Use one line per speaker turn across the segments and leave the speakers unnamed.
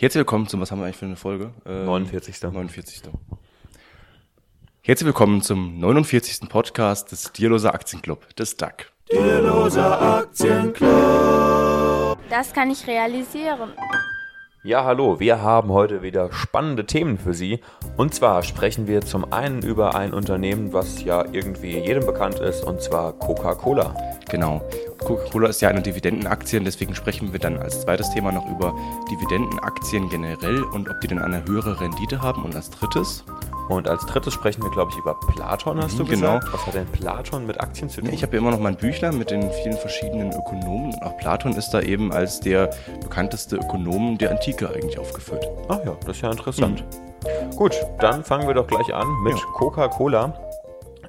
Herzlich willkommen zum, was haben wir eigentlich für eine Folge?
Ähm, 49.
49. Herzlich willkommen zum 49. Podcast des Dierloser Aktienclub, des DAC.
Dierloser Aktienclub.
Das kann ich realisieren.
Ja, hallo, wir haben heute wieder spannende Themen für Sie. Und zwar sprechen wir zum einen über ein Unternehmen, was ja irgendwie jedem bekannt ist, und zwar Coca-Cola.
Genau. Coca-Cola ist ja eine Dividendenaktie, deswegen sprechen wir dann als zweites Thema noch über Dividendenaktien generell und ob die denn eine höhere Rendite haben. Und als drittes
und als drittes sprechen wir, glaube ich, über Platon, hast du
genau.
gesagt? Was hat denn Platon mit Aktien zu tun?
Ich habe ja immer noch mein Büchlein mit den vielen verschiedenen Ökonomen. Und auch Platon ist da eben als der bekannteste Ökonom der Antike eigentlich aufgeführt.
Ach ja, das ist ja interessant. Mhm. Gut, dann fangen wir doch gleich an mit ja. Coca-Cola.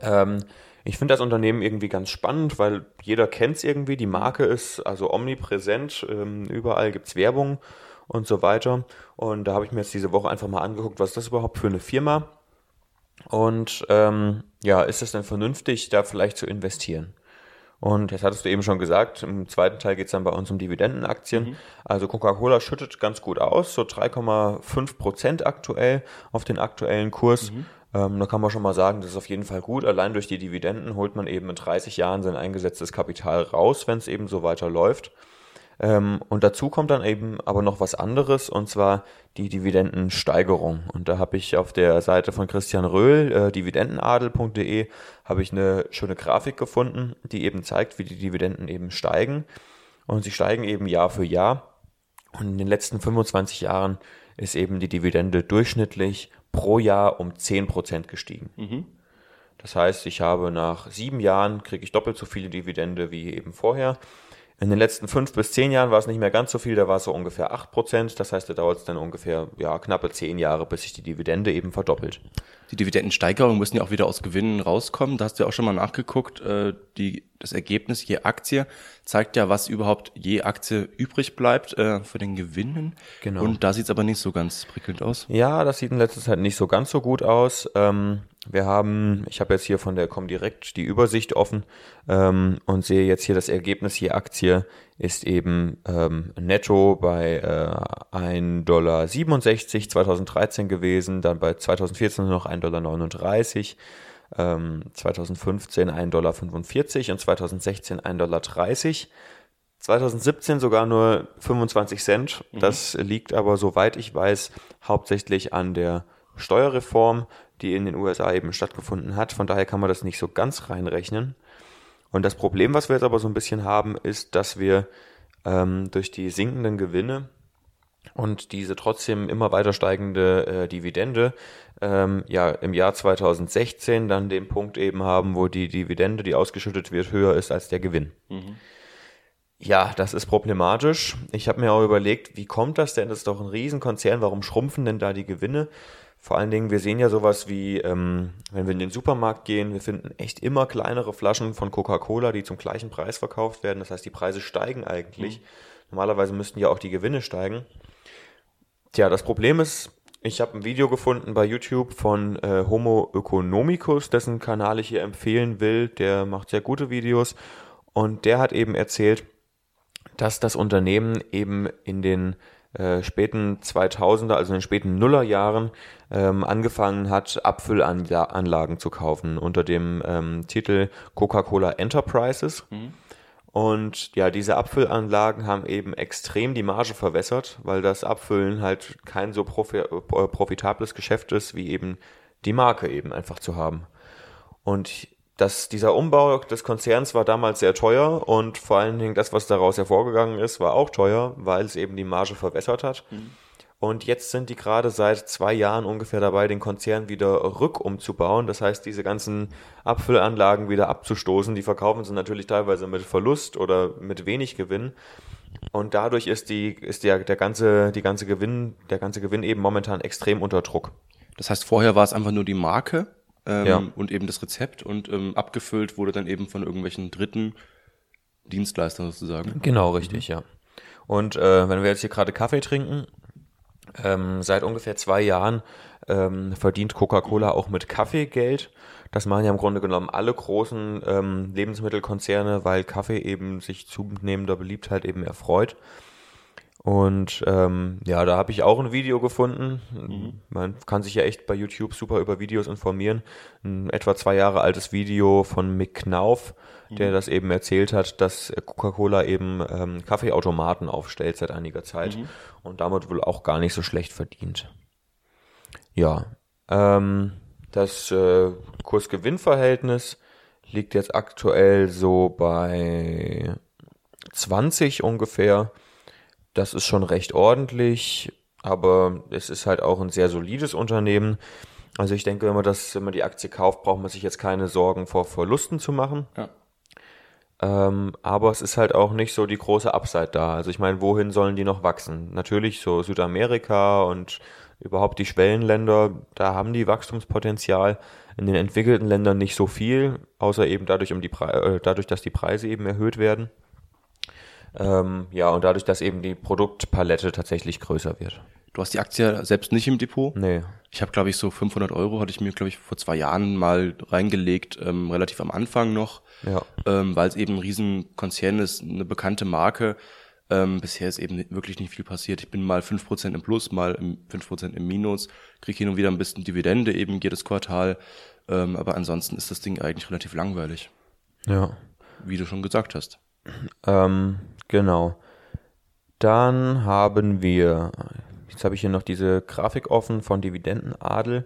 Ähm, ich finde das Unternehmen irgendwie ganz spannend, weil jeder kennt es irgendwie. Die Marke ist also omnipräsent. Ähm, überall gibt es Werbung und so weiter. Und da habe ich mir jetzt diese Woche einfach mal angeguckt, was das überhaupt für eine Firma? Und ähm, ja, ist es denn vernünftig, da vielleicht zu investieren? Und jetzt hattest du eben schon gesagt, im zweiten Teil geht es dann bei uns um Dividendenaktien. Mhm. Also Coca-Cola schüttet ganz gut aus, so 3,5 Prozent aktuell auf den aktuellen Kurs. Mhm. Ähm, da kann man schon mal sagen, das ist auf jeden Fall gut. Allein durch die Dividenden holt man eben in 30 Jahren sein eingesetztes Kapital raus, wenn es eben so weiter läuft. Ähm, und dazu kommt dann eben aber noch was anderes, und zwar die Dividendensteigerung. Und da habe ich auf der Seite von Christian Röhl, äh, dividendenadel.de, habe ich eine schöne Grafik gefunden, die eben zeigt, wie die Dividenden eben steigen. Und sie steigen eben Jahr für Jahr. Und in den letzten 25 Jahren ist eben die Dividende durchschnittlich pro Jahr um 10% gestiegen. Mhm. Das heißt, ich habe nach sieben Jahren, kriege ich doppelt so viele Dividende wie eben vorher. In den letzten fünf bis zehn Jahren war es nicht mehr ganz so viel, da war es so ungefähr acht Prozent. Das heißt, da dauert es dann ungefähr ja, knappe zehn Jahre, bis sich die Dividende eben verdoppelt.
Die Dividendensteigerungen müssen ja auch wieder aus Gewinnen rauskommen. Da hast du ja auch schon mal nachgeguckt. Äh, die, das Ergebnis je Aktie zeigt ja, was überhaupt je Aktie übrig bleibt äh, für den Gewinnen. Genau. Und da sieht es aber nicht so ganz prickelnd aus.
Ja, das sieht in letzter Zeit nicht so ganz so gut aus. Ähm, wir haben, ich habe jetzt hier von der Comdirect die Übersicht offen ähm, und sehe jetzt hier das Ergebnis je Aktie ist eben ähm, netto bei äh, 1,67 Dollar 2013 gewesen, dann bei 2014 noch 1,39 Dollar, ähm, 2015 1,45 Dollar und 2016 1,30 Dollar. 2017 sogar nur 25 Cent. Mhm. Das liegt aber, soweit ich weiß, hauptsächlich an der Steuerreform, die in den USA eben stattgefunden hat. Von daher kann man das nicht so ganz reinrechnen. Und das Problem, was wir jetzt aber so ein bisschen haben, ist, dass wir ähm, durch die sinkenden Gewinne und diese trotzdem immer weiter steigende äh, Dividende ähm, ja im Jahr 2016 dann den Punkt eben haben, wo die Dividende, die ausgeschüttet wird, höher ist als der Gewinn. Mhm. Ja, das ist problematisch. Ich habe mir auch überlegt, wie kommt das denn? Das ist doch ein Riesenkonzern, warum schrumpfen denn da die Gewinne? Vor allen Dingen, wir sehen ja sowas wie, ähm, wenn wir in den Supermarkt gehen, wir finden echt immer kleinere Flaschen von Coca-Cola, die zum gleichen Preis verkauft werden. Das heißt, die Preise steigen eigentlich. Mhm. Normalerweise müssten ja auch die Gewinne steigen. Tja, das Problem ist, ich habe ein Video gefunden bei YouTube von äh, Homo Economicus, dessen Kanal ich hier empfehlen will. Der macht sehr gute Videos. Und der hat eben erzählt, dass das Unternehmen eben in den äh, späten 2000er, also in den späten Nullerjahren, ähm, angefangen hat, Abfüllanlagen zu kaufen unter dem ähm, Titel Coca-Cola Enterprises. Mhm. Und ja, diese Abfüllanlagen haben eben extrem die Marge verwässert, weil das Abfüllen halt kein so profi äh, profitables Geschäft ist, wie eben die Marke eben einfach zu haben. Und das, dieser Umbau des Konzerns war damals sehr teuer und vor allen Dingen das, was daraus hervorgegangen ist, war auch teuer, weil es eben die Marge verwässert hat. Mhm. Und jetzt sind die gerade seit zwei Jahren ungefähr dabei, den Konzern wieder rückumzubauen. Das heißt, diese ganzen Abfüllanlagen wieder abzustoßen. Die verkaufen sie natürlich teilweise mit Verlust oder mit wenig Gewinn. Und dadurch ist die, ist der, der ganze, die ganze Gewinn, der ganze Gewinn eben momentan extrem unter Druck.
Das heißt, vorher war es einfach nur die Marke ähm, ja. und eben das Rezept und ähm, abgefüllt wurde dann eben von irgendwelchen dritten Dienstleistern sozusagen.
Genau, richtig, mhm. ja. Und äh, wenn wir jetzt hier gerade Kaffee trinken, ähm, seit ungefähr zwei Jahren ähm, verdient Coca-Cola auch mit Kaffee Geld. Das machen ja im Grunde genommen alle großen ähm, Lebensmittelkonzerne, weil Kaffee eben sich zunehmender Beliebtheit eben erfreut. Und ähm, ja, da habe ich auch ein Video gefunden. Man kann sich ja echt bei YouTube super über Videos informieren. Ein etwa zwei Jahre altes Video von Mick Knauf, der das eben erzählt hat, dass Coca-Cola eben ähm, Kaffeeautomaten aufstellt seit einiger Zeit und damit wohl auch gar nicht so schlecht verdient. Ja, ähm, das äh, Kurs-Gewinn-Verhältnis liegt jetzt aktuell so bei 20 ungefähr. Das ist schon recht ordentlich, aber es ist halt auch ein sehr solides Unternehmen. Also ich denke, wenn man das, wenn man die Aktie kauft, braucht man sich jetzt keine Sorgen vor Verlusten zu machen.
Ja.
Ähm, aber es ist halt auch nicht so die große Upside da. Also ich meine, wohin sollen die noch wachsen? Natürlich so Südamerika und überhaupt die Schwellenländer, da haben die Wachstumspotenzial. In den entwickelten Ländern nicht so viel, außer eben dadurch, um die Pre äh, dadurch, dass die Preise eben erhöht werden. Ähm, ja, und dadurch, dass eben die Produktpalette tatsächlich größer wird.
Du hast die Aktie selbst nicht im Depot?
Nee.
Ich habe, glaube ich, so 500 Euro hatte ich mir, glaube ich, vor zwei Jahren mal reingelegt, ähm, relativ am Anfang noch,
Ja.
ähm, weil es eben ein Riesenkonzern ist, eine bekannte Marke. Ähm, bisher ist eben wirklich nicht viel passiert. Ich bin mal 5% im Plus, mal im 5% im Minus, kriege hin und wieder ein bisschen Dividende eben jedes Quartal. Ähm, aber ansonsten ist das Ding eigentlich relativ langweilig,
Ja.
wie du schon gesagt hast.
Ähm, genau. Dann haben wir, jetzt habe ich hier noch diese Grafik offen von Dividendenadel.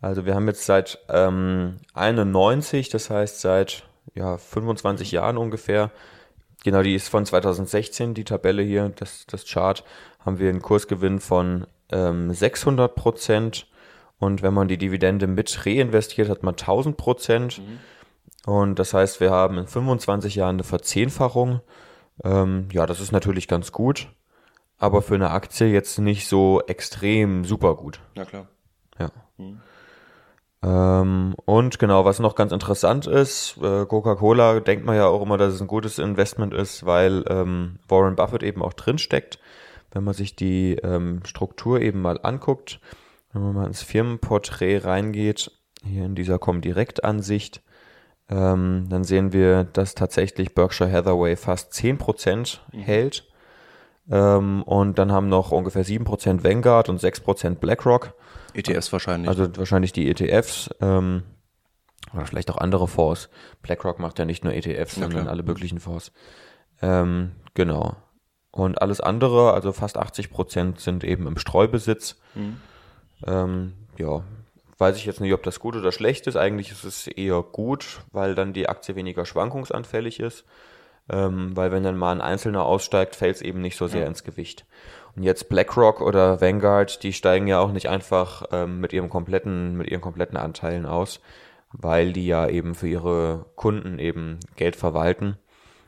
Also wir haben jetzt seit ähm, 91, das heißt seit ja, 25 Jahren ungefähr, genau, die ist von 2016, die Tabelle hier, das, das Chart, haben wir einen Kursgewinn von ähm, 600 Prozent. Und wenn man die Dividende mit reinvestiert, hat man 1000 Prozent. Und das heißt, wir haben in 25 Jahren eine Verzehnfachung. Ähm, ja, das ist natürlich ganz gut, aber für eine Aktie jetzt nicht so extrem super gut.
Ja, klar.
Ja. Ähm, und genau, was noch ganz interessant ist, äh, Coca-Cola denkt man ja auch immer, dass es ein gutes Investment ist, weil ähm, Warren Buffett eben auch drin steckt. Wenn man sich die ähm, Struktur eben mal anguckt, wenn man mal ins Firmenporträt reingeht, hier in dieser Comdirect-Ansicht, ähm, dann sehen wir, dass tatsächlich Berkshire Hathaway fast 10% hält. Ähm, und dann haben noch ungefähr 7% Vanguard und 6% BlackRock.
ETFs wahrscheinlich.
Also wahrscheinlich die ETFs ähm, oder vielleicht auch andere Fonds. BlackRock macht ja nicht nur ETFs,
Ja,
sondern
klar.
alle möglichen Fonds. Ähm, genau. Und alles andere, also fast 80 Prozent sind eben im Streubesitz.
Mhm.
Ähm, ja, weiß ich jetzt nicht, ob das gut oder schlecht ist. Eigentlich ist es eher gut, weil dann die Aktie weniger schwankungsanfällig ist. Ähm, weil wenn dann mal ein Einzelner aussteigt, fällt es eben nicht so sehr ins Gewicht. Und jetzt BlackRock oder Vanguard, die steigen ja auch nicht einfach ähm, mit ihrem kompletten, mit ihren kompletten Anteilen aus, weil die ja eben für ihre Kunden eben Geld verwalten.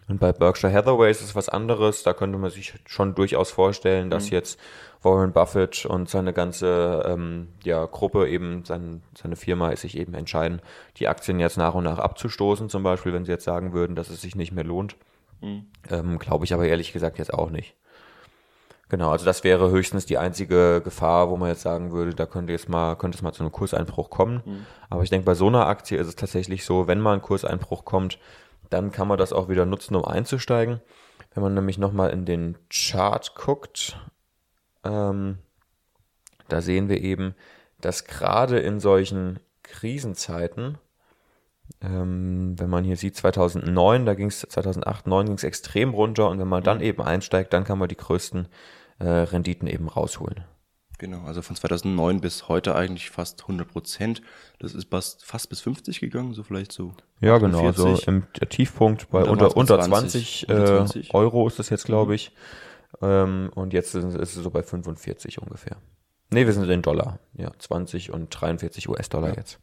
Und bei Berkshire Hathaway ist es was anderes. Da könnte man sich schon durchaus vorstellen, dass jetzt Warren Buffett und seine ganze ähm, ja, Gruppe eben, sein, seine Firma sich eben entscheiden, die Aktien jetzt nach und nach abzustoßen, zum Beispiel, wenn sie jetzt sagen würden, dass es sich nicht mehr lohnt. Ähm, Glaube ich aber ehrlich gesagt jetzt auch nicht. Genau, also das wäre höchstens die einzige Gefahr, wo man jetzt sagen würde, da könnte jetzt mal, könnte es mal zu einem Kurseinbruch kommen. Aber ich denke, bei so einer Aktie ist es tatsächlich so, wenn mal ein Kurseinbruch kommt, dann kann man das auch wieder nutzen, um einzusteigen. Wenn man nämlich nochmal in den Chart guckt, ähm, da sehen wir eben, dass gerade in solchen Krisenzeiten, ähm, wenn man hier sieht, 2009, da ging es 2008, 2009 ging es extrem runter und wenn man dann eben einsteigt, dann kann man die größten äh, Renditen eben rausholen.
Genau, also von 2009 bis heute eigentlich fast 100 Prozent. Das ist fast, fast bis 50 gegangen, so vielleicht so.
Ja, genau. So
48.
im der Tiefpunkt bei unter, unter
bei
20,
20, unter
äh,
20.
Euro ist das jetzt, glaube ich. Ähm, und jetzt ist, ist es so bei 45 ungefähr. Nee, wir sind in Dollar. Ja, 20 und 43 US-Dollar jetzt.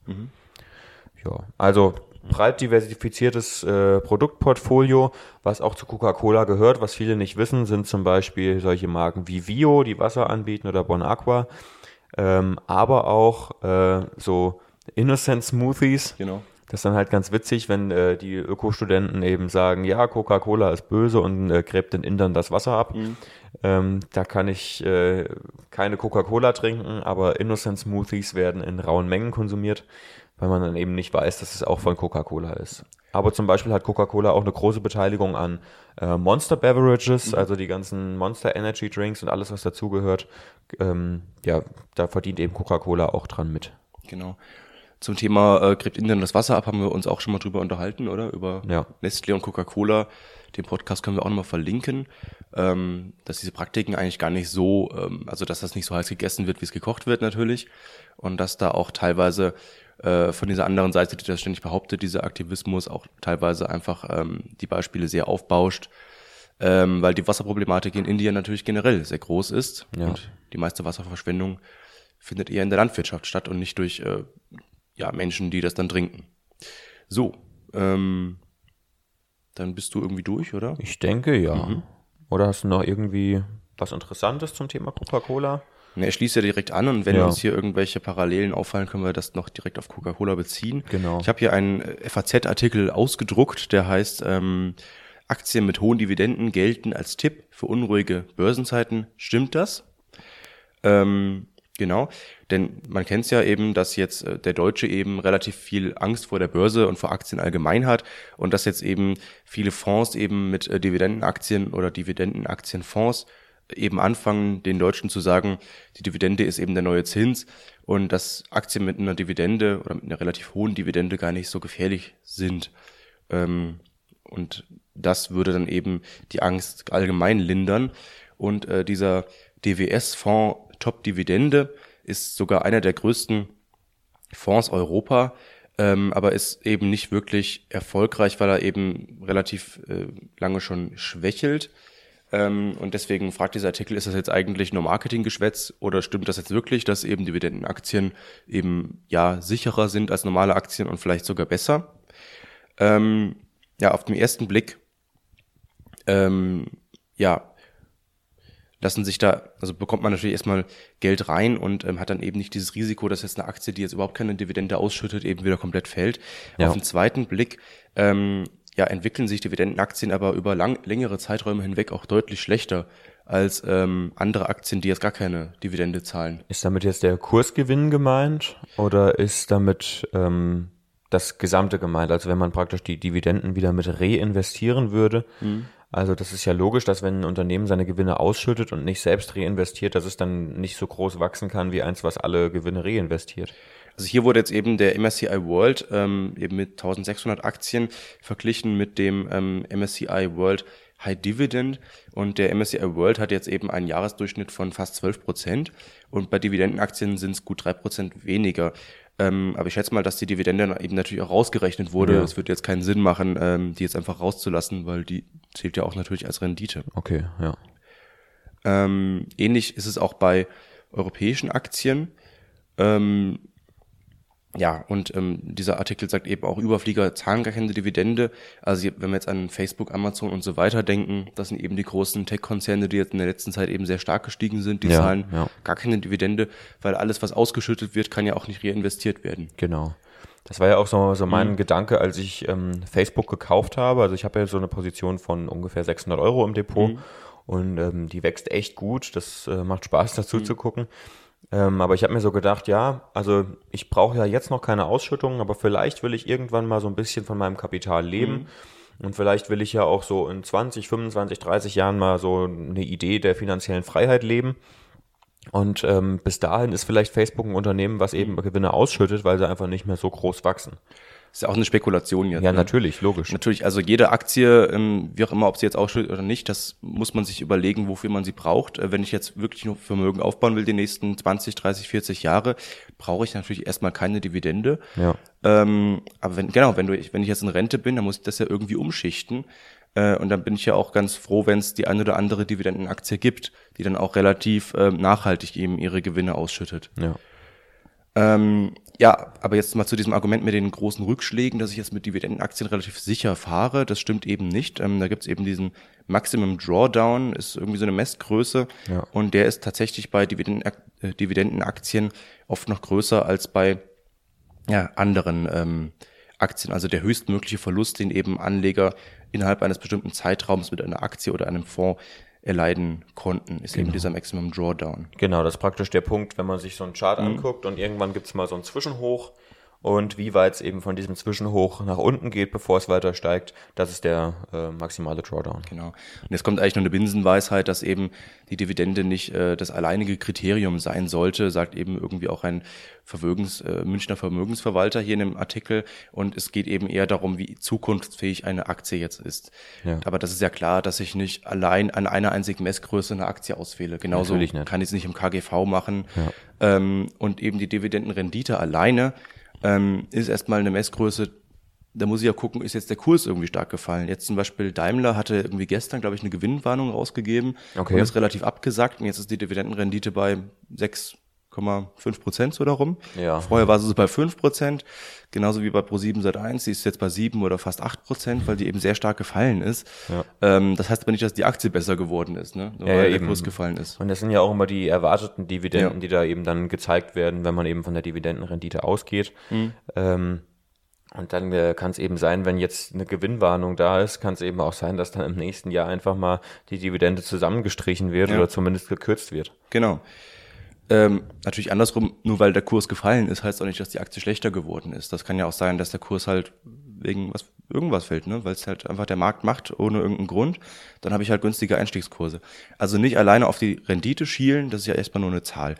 Ja, also breit diversifiziertes äh, Produktportfolio, was auch zu Coca-Cola gehört. Was viele nicht wissen, sind zum Beispiel solche Marken wie Vio, die Wasser anbieten, oder Bon Aqua. Ähm, aber auch äh, so Innocent Smoothies.
Genau.
Das ist dann halt ganz witzig, wenn äh, die Ökostudenten eben sagen, ja, Coca-Cola ist böse und äh, gräbt den Indern das Wasser ab. Ähm, da kann ich äh, keine Coca-Cola trinken, aber Innocent Smoothies werden in rauen Mengen konsumiert. weil man dann eben nicht weiß, dass es auch von Coca-Cola ist. Aber zum Beispiel hat Coca-Cola auch eine große Beteiligung an äh, Monster Beverages, also die ganzen Monster Energy Drinks und alles, was dazugehört. Ähm, ja, da verdient eben Coca-Cola auch dran mit.
Genau. Zum Thema äh, gräbt Indien das Wasser ab, haben wir uns auch schon mal drüber unterhalten, oder? Über
Ja.
Nestlé und Coca-Cola. Den Podcast können wir auch nochmal verlinken, ähm, dass diese Praktiken eigentlich gar nicht so, ähm, also dass das nicht so heiß gegessen wird, wie es gekocht wird natürlich. Und dass da auch teilweise äh, von dieser anderen Seite, die das ständig behauptet, dieser Aktivismus auch teilweise einfach ähm, die Beispiele sehr aufbauscht. Ähm, weil die Wasserproblematik in Indien natürlich generell sehr groß ist.
Ja.
Und die meiste Wasserverschwendung findet eher in der Landwirtschaft statt und nicht durch äh, ja, Menschen, die das dann trinken. So, ähm, dann bist du irgendwie durch, oder?
Ich denke, ja. Oder hast du noch irgendwie was Interessantes zum Thema Coca-Cola?
Ne, er schließt ja direkt an und wenn
Ja.
uns hier irgendwelche Parallelen auffallen, können wir das noch direkt auf Coca-Cola beziehen.
Genau.
Ich habe hier einen äh, FAZ-Artikel ausgedruckt, der heißt ähm, Aktien mit hohen Dividenden gelten als Tipp für unruhige Börsenzeiten. Stimmt das? Ähm, genau, denn man kennt es ja eben, dass jetzt äh, der Deutsche eben relativ viel Angst vor der Börse und vor Aktien allgemein hat und dass jetzt eben viele Fonds eben mit äh, Dividendenaktien oder Dividendenaktienfonds eben anfangen, den Deutschen zu sagen, die Dividende ist eben der neue Zins und dass Aktien mit einer Dividende oder mit einer relativ hohen Dividende gar nicht so gefährlich sind. Ähm, und das würde dann eben die Angst allgemein lindern. Und äh, dieser DWS-Fonds Top Dividende ist sogar einer der größten Fonds Europa, ähm, aber ist eben nicht wirklich erfolgreich, weil er eben relativ äh, lange schon schwächelt. Ähm, und deswegen fragt dieser Artikel, ist das jetzt eigentlich nur Marketinggeschwätz oder stimmt das jetzt wirklich, dass eben Dividendenaktien eben ja sicherer sind als normale Aktien und vielleicht sogar besser? Ähm, ja, auf den ersten Blick, ähm, ja, lassen sich da, also bekommt man natürlich erstmal Geld rein und ähm, hat dann eben nicht dieses Risiko, dass jetzt eine Aktie, die jetzt überhaupt keine Dividende ausschüttet, eben wieder komplett fällt.
Ja.
Auf den zweiten Blick, ähm, ja, entwickeln sich Dividendenaktien aber über lang, längere Zeiträume hinweg auch deutlich schlechter als ähm, andere Aktien, die jetzt gar keine Dividende zahlen.
Ist damit jetzt der Kursgewinn gemeint oder ist damit ähm, das Gesamte gemeint? Also wenn man praktisch die Dividenden wieder mit reinvestieren würde. Also das ist ja logisch, dass wenn ein Unternehmen seine Gewinne ausschüttet und nicht selbst reinvestiert, dass es dann nicht so groß wachsen kann wie eins, was alle Gewinne reinvestiert.
Also hier wurde jetzt eben der MSCI World ähm, eben mit 1600 Aktien verglichen mit dem ähm, MSCI World High Dividend und der MSCI World hat jetzt eben einen Jahresdurchschnitt von fast 12 Prozent und bei Dividendenaktien sind es gut drei Prozent weniger. Ähm, aber ich schätze mal, dass die Dividende dann eben natürlich auch rausgerechnet wurde.
Ja.
Es wird jetzt keinen Sinn machen, ähm, die jetzt einfach rauszulassen, weil die zählt ja auch natürlich als Rendite.
Okay, ja.
Ähm, ähnlich ist es auch bei europäischen Aktien. Ähm, ja, und ähm, dieser Artikel sagt eben auch, Überflieger zahlen gar keine Dividende. Also wenn wir jetzt an Facebook, Amazon und so weiter denken, das sind eben die großen Tech-Konzerne, die jetzt in der letzten Zeit eben sehr stark gestiegen sind. Die
Ja,
zahlen
ja.
gar keine Dividende, weil alles, was ausgeschüttet wird, kann ja auch nicht reinvestiert werden.
Genau. Das war ja auch so, so mein Gedanke, als ich ähm, Facebook gekauft habe. Also ich habe ja so eine Position von ungefähr 600 Euro im Depot und ähm, die wächst echt gut. Das äh, macht Spaß dazu zu gucken. Ähm, aber ich habe mir so gedacht, ja, also ich brauche ja jetzt noch keine Ausschüttung, aber vielleicht will ich irgendwann mal so ein bisschen von meinem Kapital leben. Und vielleicht will ich ja auch so in 20, 25, 30 Jahren mal so eine Idee der finanziellen Freiheit leben. Und ähm, bis dahin ist vielleicht Facebook ein Unternehmen, was eben Gewinne ausschüttet, weil sie einfach nicht mehr so groß wachsen.
Ist ja auch eine Spekulation jetzt.
Ja,
ne?
natürlich, logisch.
Natürlich, also jede Aktie, ähm, wie auch immer, ob sie jetzt ausschüttet oder nicht, das muss man sich überlegen, wofür man sie braucht. Äh, Wenn ich jetzt wirklich nur Vermögen aufbauen will, die nächsten 20, 30, 40 Jahre, brauche ich natürlich erstmal keine Dividende.
Ja.
Ähm, aber wenn, genau, wenn du, wenn ich jetzt in Rente bin, dann muss ich das ja irgendwie umschichten. Äh, und dann bin ich ja auch ganz froh, wenn es die eine oder andere Dividendenaktie gibt, die dann auch relativ ähm, nachhaltig eben ihre Gewinne ausschüttet.
Ja.
Ähm, ja, aber jetzt mal zu diesem Argument mit den großen Rückschlägen, dass ich jetzt mit Dividendenaktien relativ sicher fahre. Das stimmt eben nicht. Ähm, da gibt's eben diesen Maximum Drawdown, ist irgendwie so eine Messgröße.
Ja.
Und der ist tatsächlich bei Dividenden, äh, Dividendenaktien oft noch größer als bei ja, anderen ähm, Aktien. Also der höchstmögliche Verlust, den eben Anleger innerhalb eines bestimmten Zeitraums mit einer Aktie oder einem Fonds erleiden konnten, ist eben dieser Maximum Drawdown.
Genau, das ist praktisch der Punkt, wenn man sich so einen Chart anguckt und irgendwann gibt's mal so einen Zwischenhoch und wie weit es eben von diesem Zwischenhoch nach unten geht, bevor es weiter steigt. Das ist der äh, maximale Drawdown.
Genau. Und jetzt kommt eigentlich noch eine Binsenweisheit, dass eben die Dividende nicht äh, das alleinige Kriterium sein sollte, sagt eben irgendwie auch ein Vermögens, äh, Münchner Vermögensverwalter hier in dem Artikel. Und es geht eben eher darum, wie zukunftsfähig eine Aktie jetzt ist. Ja. Aber das ist ja klar, dass ich nicht allein an einer einzigen Messgröße eine Aktie auswähle. Genauso kann ich es nicht im KGV machen. Ja. Ähm, und eben die Dividendenrendite alleine ähm, ist erstmal eine Messgröße, da muss ich ja gucken, ist jetzt der Kurs irgendwie stark gefallen. Jetzt zum Beispiel Daimler hatte irgendwie gestern, glaube ich, eine Gewinnwarnung rausgegeben okay. und ist relativ abgesackt und jetzt ist die Dividendenrendite bei 6,5 Prozent so darum. Ja. Vorher war sie so bei 5 Prozent, genauso wie bei Pro7 seit 1, die ist jetzt bei 7 oder fast 8 Prozent, weil die eben sehr stark gefallen ist. Ja. Ähm, das heißt aber nicht, dass die Aktie besser geworden ist, ne?
Nur ja, weil ja, der eben. Kurs gefallen ist. Und das sind ja auch immer die erwarteten Dividenden, ja. die da eben dann gezeigt werden, wenn man eben von der Dividendenrendite ausgeht. Mhm. Ähm, und dann äh, kann es eben sein, wenn jetzt eine Gewinnwarnung da ist, kann es eben auch sein, dass dann im nächsten Jahr einfach mal die Dividende zusammengestrichen wird ja. oder zumindest gekürzt wird.
Genau. Ähm, natürlich andersrum, nur weil der Kurs gefallen ist, heißt auch nicht, dass die Aktie schlechter geworden ist. Das kann ja auch sein, dass der Kurs halt wegen was irgendwas fällt, ne? weil es halt einfach der Markt macht ohne irgendeinen Grund. Dann habe ich halt günstige Einstiegskurse. Also nicht alleine auf die Rendite schielen, das ist ja erstmal nur eine Zahl.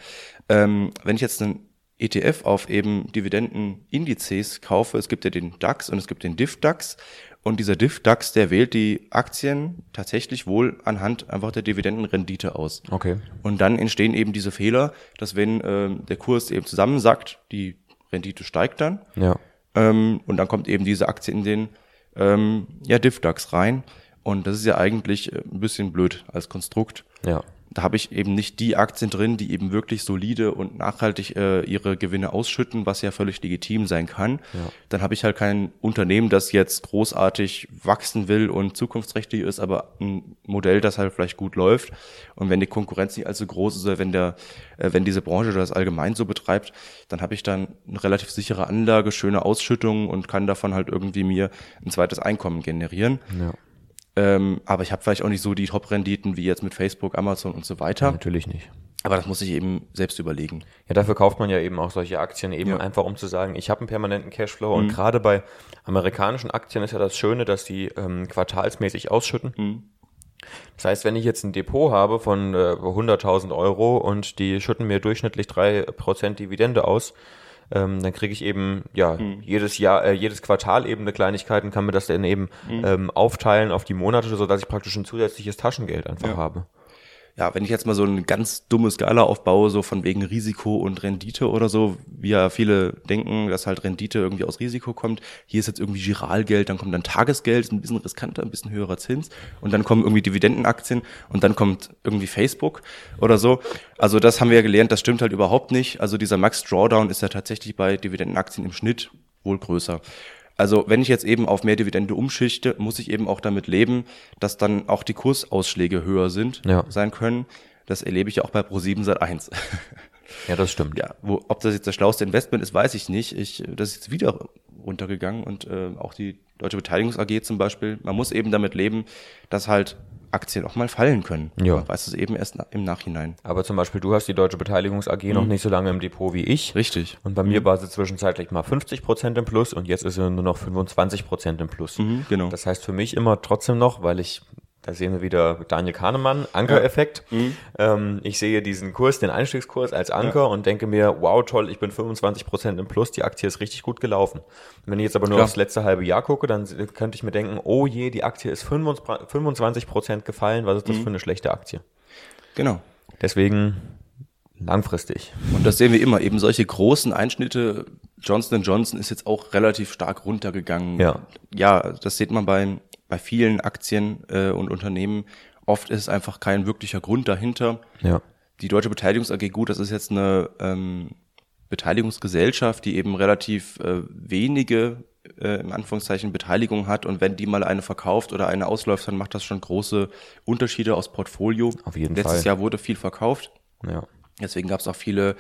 Ähm, wenn ich jetzt einen ETF auf eben Dividendenindizes kaufe. Es gibt ja den DAX und es gibt den DIF-DAX. Und dieser DIF-DAX, der wählt die Aktien tatsächlich wohl anhand einfach der Dividendenrendite aus.
Okay.
Und dann entstehen eben diese Fehler, dass wenn äh, der Kurs eben zusammensackt, die Rendite steigt dann.
Ja.
Ähm, und dann kommt eben diese Aktie in den ähm, ja, DIF-DAX rein. Und das ist ja eigentlich äh, ein bisschen blöd als Konstrukt.
Ja
da habe ich eben nicht die Aktien drin, die eben wirklich solide und nachhaltig äh, ihre Gewinne ausschütten, was ja völlig legitim sein kann. Ja. Dann habe ich halt kein Unternehmen, das jetzt großartig wachsen will und zukunftsträchtig ist, aber ein Modell, das halt vielleicht gut läuft. Und wenn die Konkurrenz nicht allzu groß ist, oder wenn der, äh, wenn diese Branche das allgemein so betreibt, dann habe ich dann eine relativ sichere Anlage, schöne Ausschüttungen und kann davon halt irgendwie mir ein zweites Einkommen generieren. Ja. Ähm, aber ich habe vielleicht auch nicht so die Top-Renditen wie jetzt mit Facebook, Amazon und so weiter.
Natürlich nicht.
Aber das muss ich eben selbst überlegen.
Ja, dafür kauft man ja eben auch solche Aktien, eben ja. einfach um zu sagen, ich habe einen permanenten Cashflow. Mhm. Und gerade bei amerikanischen Aktien ist ja das Schöne, dass die ähm, quartalsmäßig ausschütten. Mhm. Das heißt, wenn ich jetzt ein Depot habe von äh, 100.000 Euro und die schütten mir durchschnittlich drei Prozent Dividende aus, ähm, dann kriege ich eben ja mhm. jedes Jahr, äh, jedes Quartal eben eine Kleinigkeit und kann mir das dann eben mhm. ähm, aufteilen auf die Monate, so dass ich praktisch ein zusätzliches Taschengeld einfach ja. habe
ja, wenn ich jetzt mal so ein ganz dummes Skala aufbaue, so von wegen Risiko und Rendite oder so, wie ja viele denken, dass halt Rendite irgendwie aus Risiko kommt. Hier ist jetzt irgendwie Giralgeld, dann kommt dann Tagesgeld, ein bisschen riskanter, ein bisschen höherer Zins und dann kommen irgendwie Dividendenaktien und dann kommt irgendwie Facebook oder so. Also das haben wir ja gelernt, das stimmt halt überhaupt nicht. Also dieser Max Drawdown ist ja tatsächlich bei Dividendenaktien im Schnitt wohl größer. Also wenn ich jetzt eben auf mehr Dividende umschichte, muss ich eben auch damit leben, dass dann auch die Kursausschläge höher sind, ja. sein können. Das erlebe ich ja auch bei Pro7 seit 1.
Ja, das stimmt.
Ja, wo, ob das jetzt das schlauste Investment ist, weiß ich nicht. Ich, das ist jetzt wieder runtergegangen und äh, auch die Deutsche Beteiligungs AG zum Beispiel. Man muss eben damit leben, dass halt Aktien auch mal fallen können. Ja. Man weiß es eben erst im Nachhinein.
Aber zum Beispiel, du hast die Deutsche Beteiligungs AG mhm. noch nicht so lange im Depot wie ich.
Richtig.
Und bei mhm. mir war sie zwischenzeitlich mal 50 Prozent im Plus und jetzt ist sie nur noch 25 Prozent im Plus. Mhm, genau. Das heißt für mich immer trotzdem noch, weil ich da sehen wir wieder Daniel Kahnemann, Ankereffekt. Ja. Mhm. Ähm, ich sehe diesen Kurs, den Einstiegskurs als Anker ja. und denke mir, wow, toll, ich bin 25 Prozent im Plus, die Aktie ist richtig gut gelaufen. Wenn ich jetzt aber nur Klar. aufs letzte halbe Jahr gucke, dann könnte ich mir denken, oh je, die Aktie ist 25 Prozent gefallen, was ist das mhm. für eine schlechte Aktie?
Genau.
Deswegen langfristig.
Und das sehen wir immer, eben solche großen Einschnitte. Johnson Johnson ist jetzt auch relativ stark runtergegangen.
Ja.
Ja, das sieht man bei bei vielen Aktien äh, und Unternehmen oft ist einfach kein wirklicher Grund dahinter.
Ja.
Die Deutsche Beteiligungs AG, gut, das ist jetzt eine ähm, Beteiligungsgesellschaft, die eben relativ äh, wenige äh, im Anführungszeichen Beteiligung hat und wenn die mal eine verkauft oder eine ausläuft, dann macht das schon große Unterschiede aus Portfolio.
Auf jeden
Letztes
Fall.
Letztes Jahr wurde viel verkauft.
Ja.
Deswegen gab es auch viele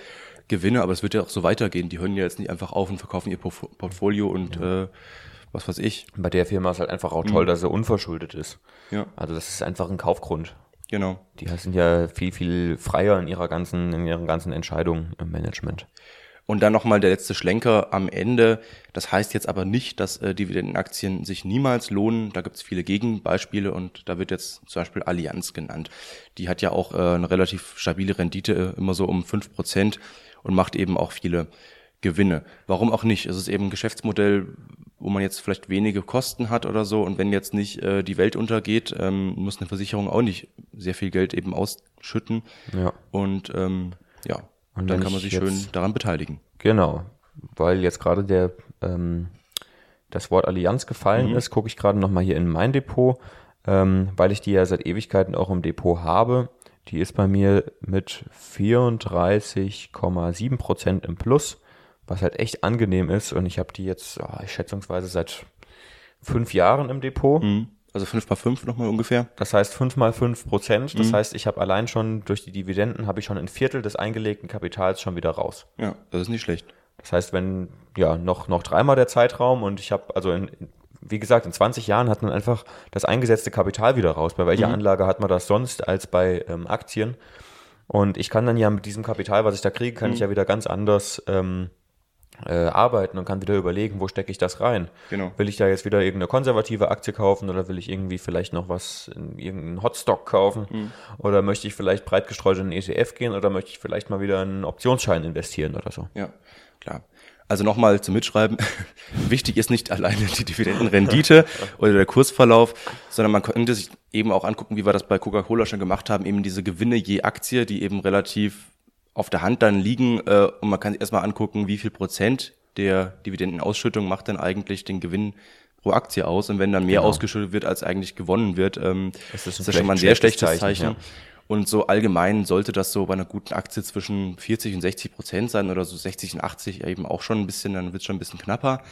Gewinne, aber es wird ja auch so weitergehen. Die hören ja jetzt nicht einfach auf und verkaufen ihr Portfolio und ja. äh, was weiß ich.
Bei der Firma ist halt einfach auch toll, mhm. dass sie unverschuldet ist.
Ja.
Also das ist einfach ein Kaufgrund.
Genau.
Die sind ja viel, viel freier in ihrer ganzen, in ihren ganzen Entscheidungen im Management.
Und dann nochmal der letzte Schlenker am Ende. Das heißt jetzt aber nicht, dass äh, Dividendenaktien sich niemals lohnen. Da gibt es viele Gegenbeispiele und da wird jetzt zum Beispiel Allianz genannt. Die hat ja auch äh, eine relativ stabile Rendite, äh, immer so um fünf Prozent und macht eben auch viele Gewinne. Warum auch nicht? Es ist eben ein Geschäftsmodell, wo man jetzt vielleicht wenige Kosten hat oder so und wenn jetzt nicht äh, die Welt untergeht, ähm, muss eine Versicherung auch nicht sehr viel Geld eben ausschütten.
Ja.
Und ähm, ja, und dann kann man sich schön daran beteiligen.
Genau, weil jetzt gerade der ähm, das Wort Allianz gefallen mhm. ist, gucke ich gerade nochmal hier in mein Depot, ähm, weil ich die ja seit Ewigkeiten auch im Depot habe. Die ist bei mir mit 34,7 Prozent im Plus, was halt echt angenehm ist. Und ich habe die jetzt oh, schätzungsweise seit fünf Jahren im Depot.
Mhm. Also 5 mal 5 nochmal ungefähr.
Das heißt 5 mal 5 Prozent. Das mhm. heißt, ich habe allein schon durch die Dividenden habe ich schon ein Viertel des eingelegten Kapitals schon wieder raus.
Ja, das ist nicht schlecht.
Das heißt, wenn ja noch noch dreimal der Zeitraum und ich habe also in, wie gesagt, in 20 Jahren hat man einfach das eingesetzte Kapital wieder raus. Bei welcher mhm. Anlage hat man das sonst als bei ähm, Aktien? Und ich kann dann ja mit diesem Kapital, was ich da kriege, kann mhm. ich ja wieder ganz anders ähm, äh, arbeiten und kann wieder überlegen, wo stecke ich das rein.
Genau.
Will ich da jetzt wieder irgendeine konservative Aktie kaufen oder will ich irgendwie vielleicht noch was in irgendeinen Hotstock kaufen mhm. oder möchte ich vielleicht breit gestreut in den ETF gehen oder möchte ich vielleicht mal wieder in einen Optionsschein investieren oder so.
Ja, klar. Also nochmal zum Mitschreiben. Wichtig ist nicht alleine die Dividendenrendite oder der Kursverlauf, sondern man könnte sich eben auch angucken, wie wir das bei Coca-Cola schon gemacht haben, eben diese Gewinne je Aktie, die eben relativ auf der Hand dann liegen äh, und man kann sich erstmal angucken, wie viel Prozent der Dividendenausschüttung macht denn eigentlich den Gewinn pro Aktie aus und wenn dann mehr genau. ausgeschüttet wird, als eigentlich gewonnen wird, ähm, das ist, ist das schon mal ein sehr schlechtes Zeichen. Zeichen. Ja. Und so allgemein sollte das so bei einer guten Aktie zwischen 40 und 60 Prozent sein oder so 60 und 80 eben auch schon ein bisschen, dann wird es schon ein bisschen knapper.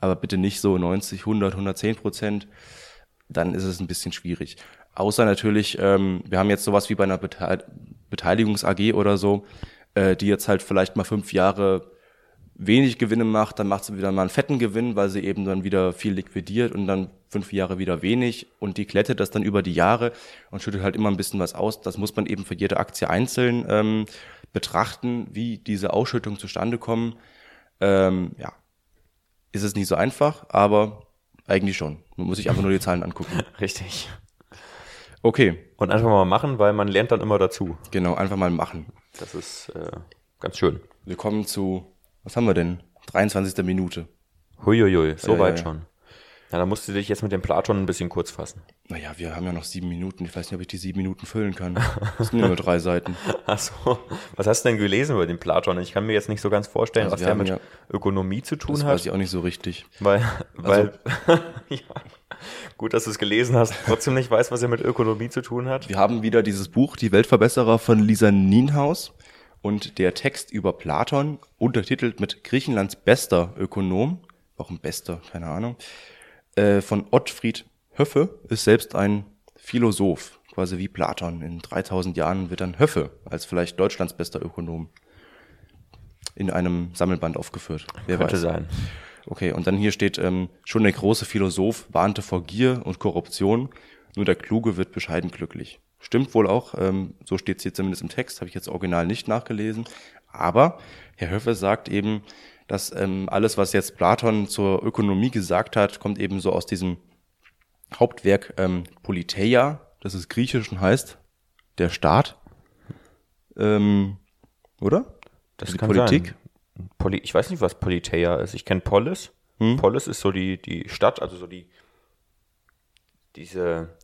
Aber bitte nicht so 90, 100, 110 Prozent. Dann ist es ein bisschen schwierig. Außer natürlich, ähm, wir haben jetzt sowas wie bei einer Bete Beteiligungs AG oder so, äh, die jetzt halt vielleicht mal fünf Jahre wenig Gewinne macht, dann macht sie wieder mal einen fetten Gewinn, weil sie eben dann wieder viel liquidiert und dann fünf Jahre wieder wenig und die klettet das dann über die Jahre und schüttet halt immer ein bisschen was aus. Das muss man eben für jede Aktie einzeln ähm, betrachten, wie diese Ausschüttungen zustande kommen. Ähm, ja, ist es nicht so einfach, aber eigentlich schon. Man muss sich einfach nur die Zahlen angucken.
Richtig.
Okay.
Und einfach mal machen, weil man lernt dann immer dazu.
Genau, einfach mal machen.
Das ist äh, ganz schön.
Wir kommen zu, was haben wir denn? 23. Minute.
Huiuiui, so ja, weit ja, ja. schon. Ja, da musst du dich jetzt mit dem Platon ein bisschen kurz fassen.
Naja, wir haben ja noch sieben Minuten. Ich weiß nicht, ob ich die sieben Minuten füllen kann. Das sind nur drei Seiten.
Achso. Was hast du denn gelesen über den Platon? Ich kann mir jetzt nicht so ganz vorstellen, also was der mit Ökonomie zu tun das hat. Das
weiß ich auch nicht so richtig.
Weil, weil, also, ja. Gut, dass du es gelesen hast, trotzdem nicht weißt, was er mit Ökonomie zu tun hat.
Wir haben wieder dieses Buch, Die Weltverbesserer von Lisa Nienhaus und der Text über Platon, untertitelt mit Griechenlands bester Ökonom, warum bester, keine Ahnung, äh, von Ottfried Höffe, ist selbst ein Philosoph, quasi wie Platon. In 3000 Jahren wird dann Höffe als vielleicht Deutschlands bester Ökonom in einem Sammelband aufgeführt.
Wer Könnte weiß. sein.
Okay, und dann hier steht, ähm, schon der große Philosoph warnte vor Gier und Korruption, nur der Kluge wird bescheiden glücklich. Stimmt wohl auch, ähm, so steht es hier zumindest im Text, habe ich jetzt original nicht nachgelesen. Aber Herr Höffe sagt eben, dass ähm, alles, was jetzt Platon zur Ökonomie gesagt hat, kommt eben so aus diesem Hauptwerk ähm, Politeia, das ist griechisch und heißt der Staat. Ähm, oder?
Das die kann Politik. Sein. Poli ich weiß nicht, was Politeia ist. Ich kenne Polis. Hm? Polis ist so die, die Stadt, also so die diese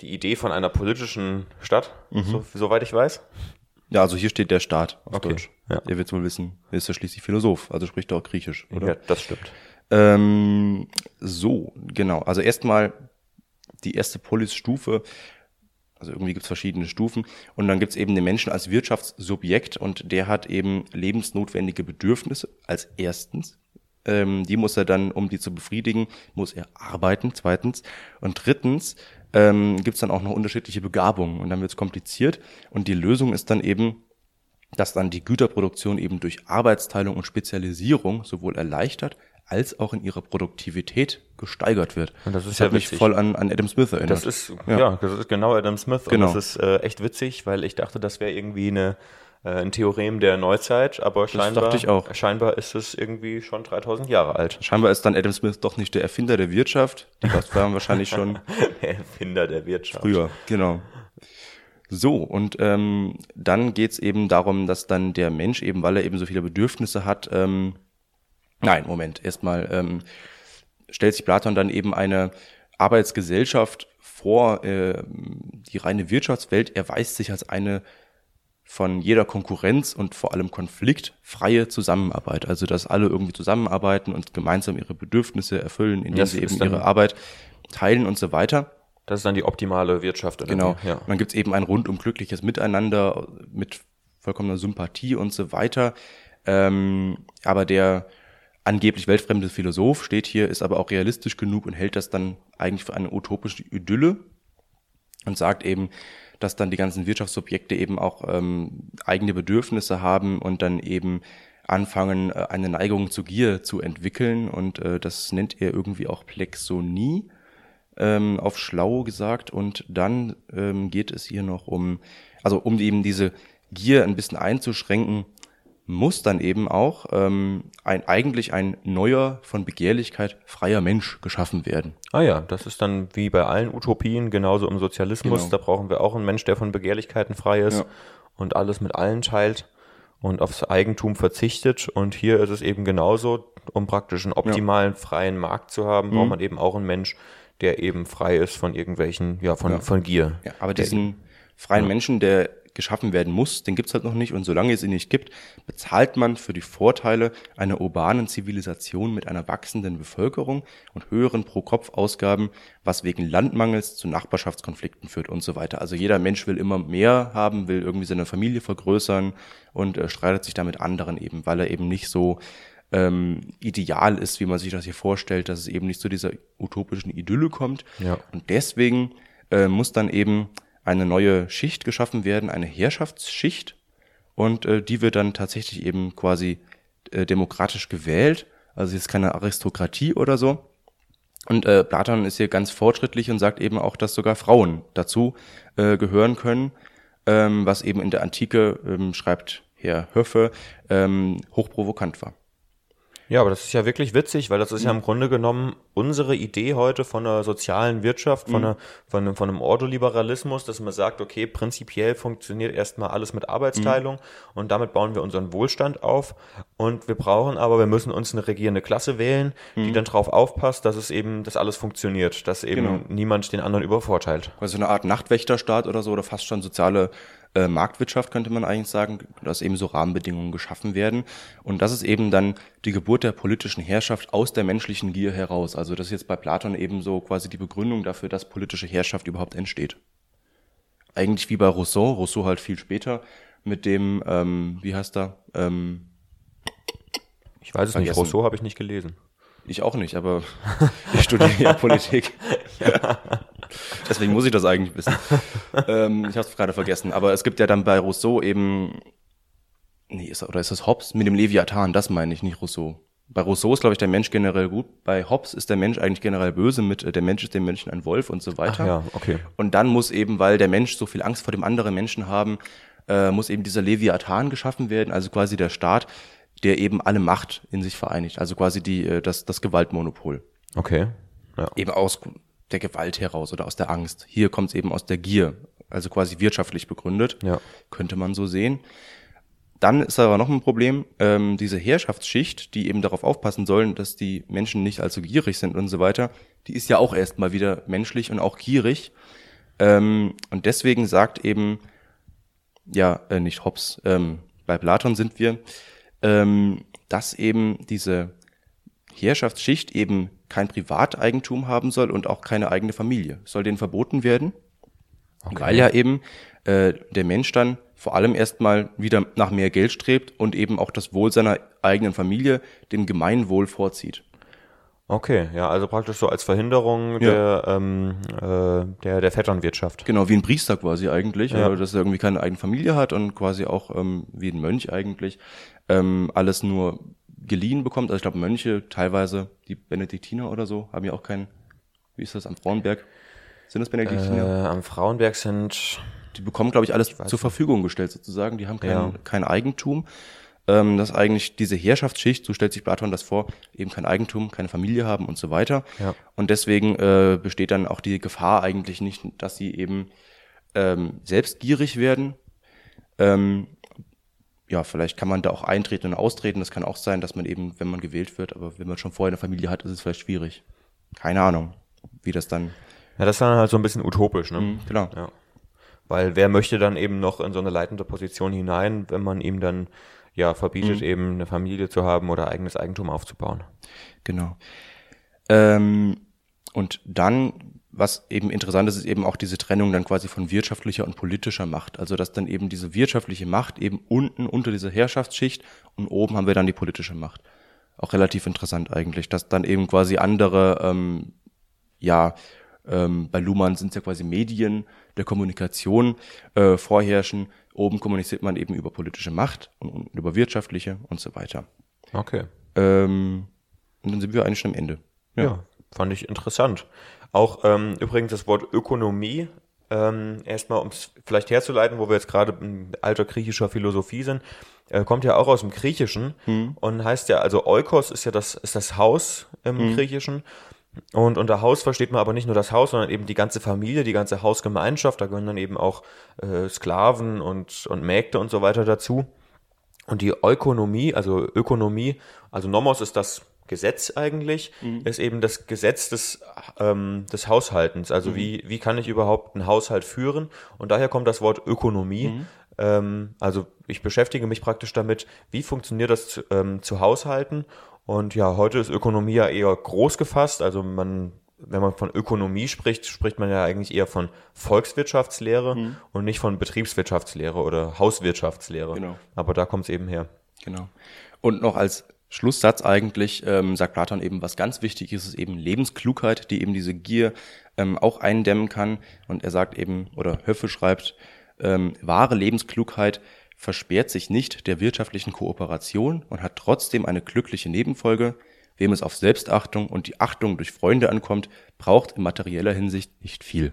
die Idee von einer politischen Stadt, mhm. so, soweit ich weiß.
Ja, also hier steht der Staat auf
okay.
Deutsch. Ja. Ihr wird wohl wissen, er ist ja schließlich Philosoph, also spricht er auch Griechisch, oder? Ja,
das stimmt.
Ähm, so, genau. Also erstmal die erste Polis-Stufe also irgendwie gibt es verschiedene Stufen. Und dann gibt es eben den Menschen als Wirtschaftssubjekt und der hat eben lebensnotwendige Bedürfnisse als erstens. Ähm, die muss er dann, um die zu befriedigen, muss er arbeiten, zweitens. Und drittens ähm, gibt es dann auch noch unterschiedliche Begabungen und dann wird es kompliziert. Und die Lösung ist dann eben, dass dann die Güterproduktion eben durch Arbeitsteilung und Spezialisierung sowohl erleichtert als auch in ihrer Produktivität gesteigert wird.
Und das ist das ja hat
mich voll an, an Adam Smith erinnert.
Das ist, ja. ja das ist genau Adam Smith.
Genau.
Und das ist äh, echt witzig, weil ich dachte, das wäre irgendwie eine äh, ein Theorem der Neuzeit, aber scheinbar, scheinbar ist es irgendwie schon 3000 Jahre alt.
Scheinbar ist dann Adam Smith doch nicht der Erfinder der Wirtschaft. Die waren wahrscheinlich schon
Der Erfinder der Wirtschaft.
früher. Genau. So, und ähm, dann geht's eben darum, dass dann der Mensch eben, weil er eben so viele Bedürfnisse hat, ähm, nein, Moment, erstmal ähm, stellt sich Platon dann eben eine Arbeitsgesellschaft vor, äh, die reine Wirtschaftswelt erweist sich als eine von jeder Konkurrenz und vor allem Konflikt freie Zusammenarbeit. Also dass alle irgendwie zusammenarbeiten und gemeinsam ihre Bedürfnisse erfüllen, indem
Das
sie eben ihre Arbeit teilen und so weiter.
Das ist dann die optimale Wirtschaft. Oder
Genau.
Ja.
Und dann gibt's eben ein rundum glückliches Miteinander mit vollkommener Sympathie und so weiter. Ähm, aber der angeblich weltfremde Philosoph steht hier, ist aber auch realistisch genug und hält das dann eigentlich für eine utopische Idylle und sagt eben, dass dann die ganzen Wirtschaftsobjekte eben auch ähm, eigene Bedürfnisse haben und dann eben anfangen, äh, eine Neigung zur Gier zu entwickeln. Und äh, das nennt er irgendwie auch Plexonie ähm, auf schlau gesagt. Und dann ähm, geht es hier noch um, also um eben diese Gier ein bisschen einzuschränken, muss dann eben auch ähm, ein, eigentlich ein neuer, von Begehrlichkeit freier Mensch geschaffen werden.
Ah ja, das ist dann wie bei allen Utopien, genauso im Sozialismus.
Genau.
Da brauchen wir auch einen Mensch, der von Begehrlichkeiten frei ist
Ja.
und alles mit allen teilt und aufs Eigentum verzichtet. Und hier ist es eben genauso, um praktisch einen optimalen freien Markt zu haben,
Mhm.
braucht man eben auch einen Mensch, der eben frei ist von irgendwelchen, ja, von, von Gier.
Ja, aber diesen freien Menschen, der geschaffen werden muss, den gibt's halt noch nicht. Und solange es ihn nicht gibt, bezahlt man für die Vorteile einer urbanen Zivilisation mit einer wachsenden Bevölkerung und höheren Pro-Kopf-Ausgaben, was wegen Landmangels zu Nachbarschaftskonflikten führt und so weiter. Also jeder Mensch will immer mehr haben, will irgendwie seine Familie vergrößern und äh, streitet sich da mit anderen eben, weil er eben nicht so ähm, ideal ist, wie man sich das hier vorstellt, dass es eben nicht zu dieser utopischen Idylle kommt.
Ja.
Und deswegen äh, muss dann eben eine neue Schicht geschaffen werden, eine Herrschaftsschicht. Und äh, die wird dann tatsächlich eben quasi äh, demokratisch gewählt. Also jetzt keine Aristokratie oder so. Und äh, Platon ist hier ganz fortschrittlich und sagt eben auch, dass sogar Frauen dazu äh, gehören können, ähm, was eben in der Antike, ähm, schreibt Herr Höffe, ähm, hochprovokant war.
Ja, aber das ist ja wirklich witzig, weil das ist ja im Grunde genommen unsere Idee heute von einer sozialen Wirtschaft, von, einer, von, einem, von einem Ordoliberalismus, dass man sagt, okay, prinzipiell funktioniert erstmal alles mit Arbeitsteilung und damit bauen wir unseren Wohlstand auf. Und wir brauchen aber, wir müssen uns eine regierende Klasse wählen, die dann drauf aufpasst, dass es eben, dass alles funktioniert, dass eben
Genau.
niemand den anderen übervorteilt.
Also eine Art Nachtwächterstaat oder so, oder fast schon soziale äh, Marktwirtschaft, könnte man eigentlich sagen, dass eben so Rahmenbedingungen geschaffen werden. Und das ist eben dann die Geburt der politischen Herrschaft aus der menschlichen Gier heraus. Also das ist jetzt bei Platon eben so quasi die Begründung dafür, dass politische Herrschaft überhaupt entsteht. Eigentlich wie bei Rousseau, Rousseau halt viel später, mit dem, ähm, wie heißt er, ähm,
Ich weiß es nicht,
Vergessen.
Rousseau habe ich nicht gelesen.
Ich auch nicht, aber ich studiere ja Politik. Deswegen muss ich das eigentlich wissen. ähm, ich habe es gerade vergessen. Aber es gibt ja dann bei Rousseau eben, nee, ist, oder ist das Hobbes mit dem Leviathan? Das meine ich, nicht Rousseau. Bei Rousseau ist, glaube ich, der Mensch generell gut. Bei Hobbes ist der Mensch eigentlich generell böse mit, äh, der Mensch ist dem Menschen ein Wolf und so weiter.
ja, okay.
Und dann muss eben, weil der Mensch so viel Angst vor dem anderen Menschen haben, äh, muss eben dieser Leviathan geschaffen werden, also quasi der Staat, der eben alle Macht in sich vereinigt. Also quasi die, äh, das, das Gewaltmonopol
Okay. Ja.
eben aus der Gewalt heraus oder aus der Angst. Hier kommt es eben aus der Gier, also quasi wirtschaftlich begründet,
Ja.
könnte man so sehen. Dann ist aber noch ein Problem, ähm, diese Herrschaftsschicht, die eben darauf aufpassen sollen, dass die Menschen nicht allzu gierig sind und so weiter, die ist ja auch erstmal wieder menschlich und auch gierig. Ähm, und deswegen sagt eben, ja, äh, nicht Hobbes, ähm, bei Platon sind wir, ähm, dass eben diese Herrschaftsschicht eben kein Privateigentum haben soll und auch keine eigene Familie. Soll denen verboten werden, weil ja eben äh, der Mensch dann vor allem erstmal wieder nach mehr Geld strebt und eben auch das Wohl seiner eigenen Familie dem Gemeinwohl vorzieht.
Okay, ja, also praktisch so als Verhinderung der, ähm, äh, der, der Vetternwirtschaft.
Genau, wie ein Priester quasi eigentlich,
Ja.
äh, dass er irgendwie keine eigene Familie hat und quasi auch ähm, wie ein Mönch eigentlich ähm, alles nur geliehen bekommt. Also ich glaube, Mönche teilweise, die Benediktiner oder so, haben ja auch keinen, wie ist das, am Frauenberg? Sind das
Äh,
Benediktiner?
am Frauenberg sind,
die bekommen, glaube ich, alles zur Verfügung gestellt sozusagen. Die haben kein,
Ja.
kein Eigentum. Ähm, dass eigentlich diese Herrschaftsschicht, so stellt sich Platon das vor, eben kein Eigentum, keine Familie haben und so weiter.
Ja.
Und deswegen äh, besteht dann auch die Gefahr eigentlich nicht, dass sie eben ähm, selbstgierig werden. Ähm, ja, vielleicht kann man da auch eintreten und austreten. Das kann auch sein, dass man eben, wenn man gewählt wird, aber wenn man schon vorher eine Familie hat, ist es vielleicht schwierig. Keine Ahnung, wie das dann.
Ja, das ist dann halt so ein bisschen utopisch, ne?
Genau.
Ja. Weil wer möchte dann eben noch in so eine leitende Position hinein, wenn man ihm dann ja verbietet, eben eine Familie zu haben oder eigenes Eigentum aufzubauen?
Genau. Ähm, und dann, was eben interessant ist, ist eben auch diese Trennung dann quasi von wirtschaftlicher und politischer Macht. Also dass dann eben diese wirtschaftliche Macht eben unten unter dieser Herrschaftsschicht und oben haben wir dann die politische Macht. Auch relativ interessant eigentlich, dass dann eben quasi andere, ähm, ja, ähm, bei Luhmann sind es ja quasi Medien der Kommunikation äh, vorherrschen. Oben kommuniziert man eben über politische Macht und, und über wirtschaftliche und so weiter.
Okay.
Ähm, und dann sind wir eigentlich schon am Ende.
Ja, fand ich interessant. Auch ähm, übrigens das Wort Ökonomie, ähm, erstmal um es vielleicht herzuleiten, wo wir jetzt gerade in alter griechischer Philosophie sind, äh, kommt ja auch aus dem Griechischen und heißt ja, also Oikos ist ja das, ist das Haus im Griechischen. Und unter Haus versteht man aber nicht nur das Haus, sondern eben die ganze Familie, die ganze Hausgemeinschaft. Da gehören dann eben auch äh, Sklaven und, und Mägde und so weiter dazu. Und die Ökonomie, also Ökonomie, also Nomos ist das Gesetz eigentlich, ist eben das Gesetz des, ähm, des Haushaltens. Also wie, wie kann ich überhaupt einen Haushalt führen? Und daher kommt das Wort Ökonomie. Ähm, also ich beschäftige mich praktisch damit, wie funktioniert das zu, ähm, zu Haushalten? Und ja, heute ist Ökonomie ja eher groß gefasst. Also man, wenn man von Ökonomie spricht, spricht man ja eigentlich eher von Volkswirtschaftslehre und nicht von Betriebswirtschaftslehre oder Hauswirtschaftslehre.
Genau.
Aber da kommt es eben her.
Genau. Und noch als Schlusssatz eigentlich ähm, sagt Platon eben, was ganz wichtig ist, ist eben Lebensklugheit, die eben diese Gier ähm, auch eindämmen kann. Und er sagt eben, oder Höffe schreibt, ähm, wahre Lebensklugheit versperrt sich nicht der wirtschaftlichen Kooperation und hat trotzdem eine glückliche Nebenfolge. Wem es auf Selbstachtung und die Achtung durch Freunde ankommt, braucht in materieller Hinsicht nicht viel.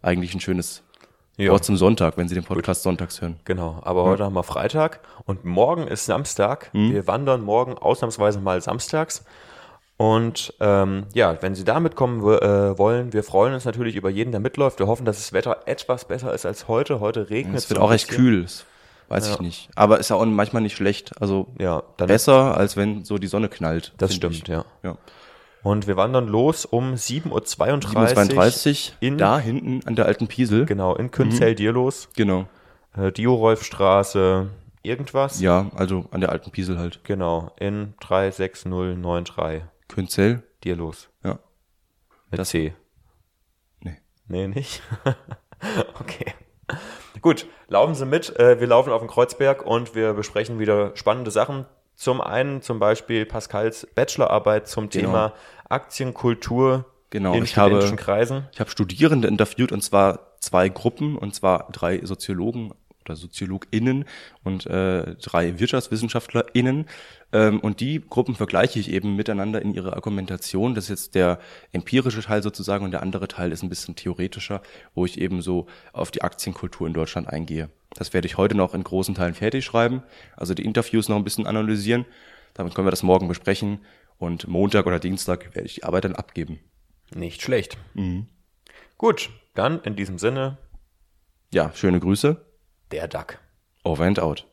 Eigentlich ein schönes
Ja.
Wort zum Sonntag, wenn Sie den Podcast sonntags hören.
Genau, aber heute haben wir Freitag und morgen ist Samstag. Wir wandern morgen ausnahmsweise mal samstags. Und ähm, ja, wenn Sie damit kommen wo- äh, wollen, wir freuen uns natürlich über jeden, der mitläuft. Wir hoffen, dass das Wetter etwas besser ist als heute. Heute regnet
Es wird
so ein
auch recht kühl, weiß ich nicht. Aber ist ja auch manchmal nicht schlecht. Also
Ja, dann
besser, als wenn so die Sonne knallt.
Das stimmt,
ich.
ja.
ja.
Und wir wandern los um 7.32 Uhr.
32
in,
da hinten an der alten Piesel.
Genau, in Künzell-Dierlos.
Genau.
Äh, Diorolfstraße, irgendwas.
Ja, also an der alten Piesel halt.
Genau, in 36093
Künzell.
Dierlos.
Ja.
Mit
Das-
C.
Nee.
Nee, nicht? okay. Gut, laufen Sie mit. Äh, Wir laufen auf den Kreuzberg und wir besprechen wieder spannende Sachen. Zum einen zum Beispiel Pascals Bachelorarbeit zum
Genau.
Thema Aktienkultur
Genau,
in
ich habe-
studentischen Kreisen.
Ich habe Studierende interviewt und zwar zwei Gruppen und zwar drei Soziologen oder SoziologInnen und äh, drei WirtschaftswissenschaftlerInnen. Ähm, und die Gruppen vergleiche ich eben miteinander in ihrer Argumentation. Das ist jetzt der empirische Teil sozusagen und der andere Teil ist ein bisschen theoretischer, wo ich eben so auf die Aktienkultur in Deutschland eingehe. Das werde ich heute noch in großen Teilen fertig schreiben, also die Interviews noch ein bisschen analysieren. Damit können wir das morgen besprechen und Montag oder Dienstag werde ich die Arbeit dann abgeben.
Nicht schlecht.
Mhm.
Gut, dann in diesem Sinne
Ja, schöne Grüße.
Der Duck.
Over and out.